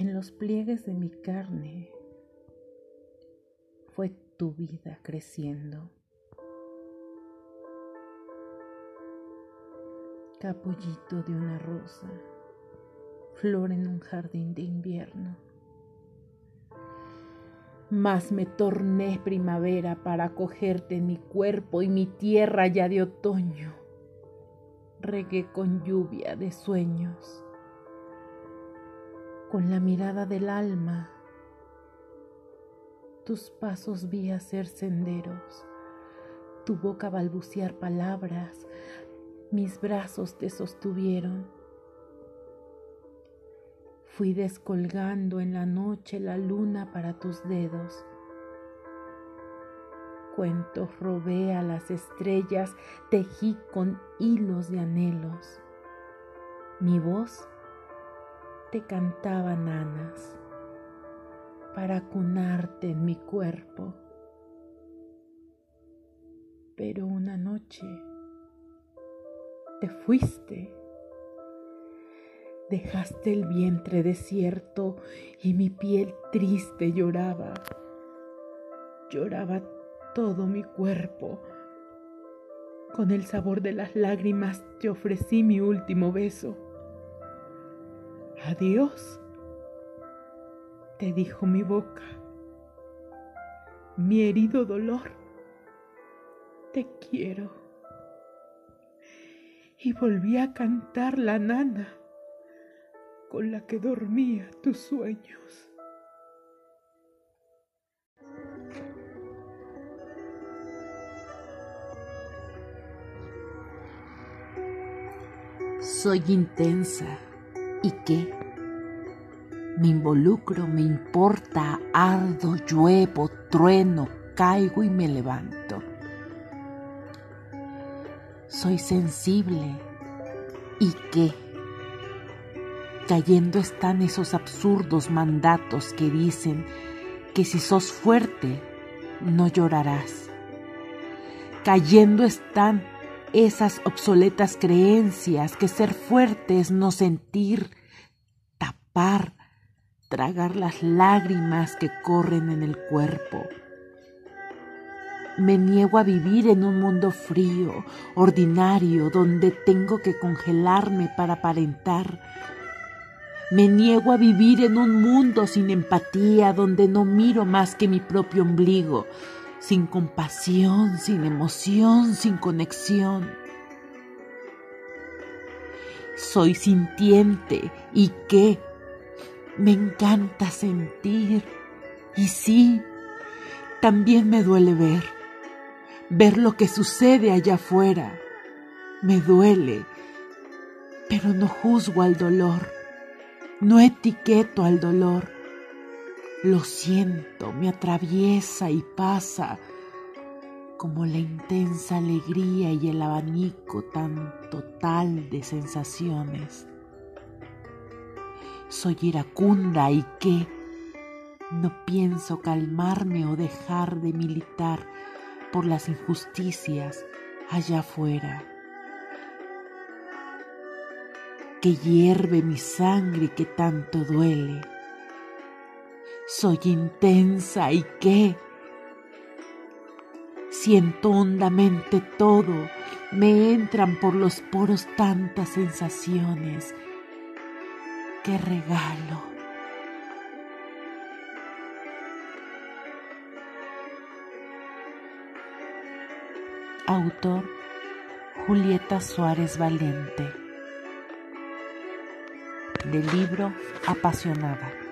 En los pliegues de mi carne fue tu vida creciendo. Capullito de una rosa, flor en un jardín de invierno. Mas me torné primavera para acogerte en mi cuerpo y mi tierra ya de otoño. Regué con lluvia de sueños, con la mirada del alma. Tus pasos vi hacer senderos, tu boca balbucear palabras, mis brazos te sostuvieron. Fui descolgando en la noche la luna para tus dedos. Cuentos robé a las estrellas, tejí con hilos de anhelos. Mi voz te cantaba nanas para cunarte en mi cuerpo. Pero una noche te fuiste. Dejaste el vientre desierto y mi piel triste lloraba. Lloraba todo mi cuerpo. Con el sabor de las lágrimas te ofrecí mi último beso. Adiós, te dijo mi boca. Mi herido dolor, te quiero y volví a cantar la nana con la que dormía tus sueños. Soy intensa. ¿Y qué? Me involucro, me importa, ardo, lluevo, trueno, caigo y me levanto soy sensible. ¿Y qué? Cayendo están esos absurdos mandatos que dicen que si sos fuerte, no llorarás. Cayendo están esas obsoletas creencias que ser fuerte es no sentir, tapar, tragar las lágrimas que corren en el cuerpo. Me niego a vivir en un mundo frío, ordinario, donde tengo que congelarme para aparentar. Me niego a vivir en un mundo sin empatía, donde no miro más que mi propio ombligo, sin compasión, sin emoción, sin conexión. Soy sintiente y qué, me encanta sentir. Y sí, también me duele ver ver lo que sucede allá afuera. Me duele, pero no juzgo al dolor, no etiqueto al dolor. Lo siento, me atraviesa y pasa como la intensa alegría y el abanico tan total de sensaciones. Soy iracunda y qué, no pienso calmarme o dejar de militar por las injusticias allá afuera. Que hierve mi sangre que tanto duele. Soy intensa y qué. Siento hondamente todo, me entran por los poros tantas sensaciones. ¡Qué regalo! Autor Julieta Suárez Valente. Del libro Apasionada.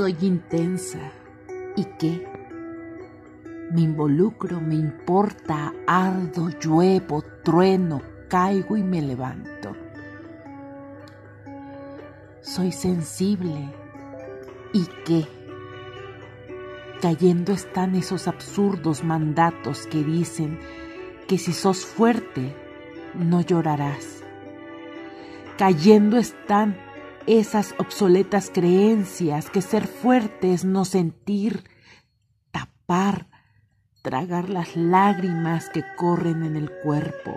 Soy intensa. ¿Y qué? Me involucro, me importa, ardo, lluevo, trueno, caigo y me levanto soy sensible. ¿Y qué? Cayendo están esos absurdos mandatos que dicen que si sos fuerte, no llorarás. Cayendo están esas obsoletas creencias que ser fuerte es no sentir, tapar, tragar las lágrimas que corren en el cuerpo.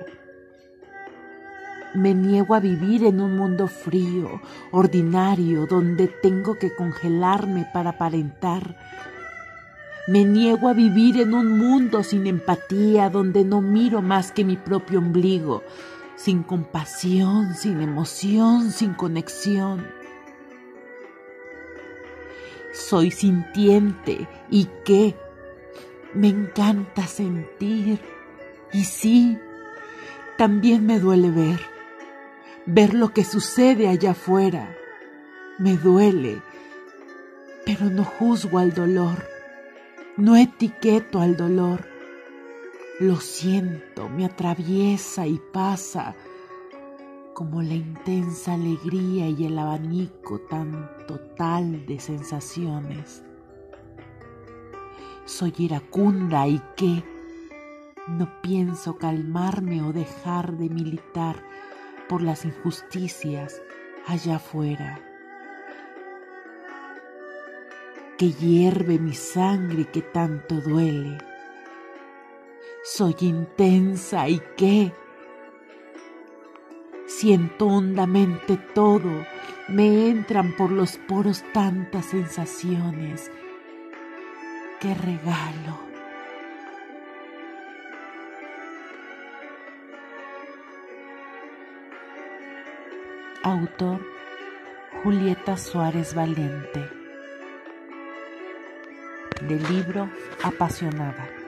Me niego a vivir en un mundo frío, ordinario, donde tengo que congelarme para aparentar. Me niego a vivir en un mundo sin empatía, donde no miro más que mi propio ombligo, sin compasión, sin emoción, sin conexión. Soy sintiente y qué, me encanta sentir. Y sí, también me duele ver, ver lo que sucede allá afuera. Me duele, pero no juzgo al dolor, no etiqueto al dolor. Lo siento, me atraviesa y pasa como la intensa alegría y el abanico tan total de sensaciones. Soy iracunda y qué, no pienso calmarme o dejar de militar por las injusticias allá afuera. Que hierve mi sangre que tanto duele. Soy intensa y qué, Siento hondamente todo, me entran por los poros tantas sensaciones. ¡Qué regalo! Autor Julieta Suárez Valente del libro Apasionada.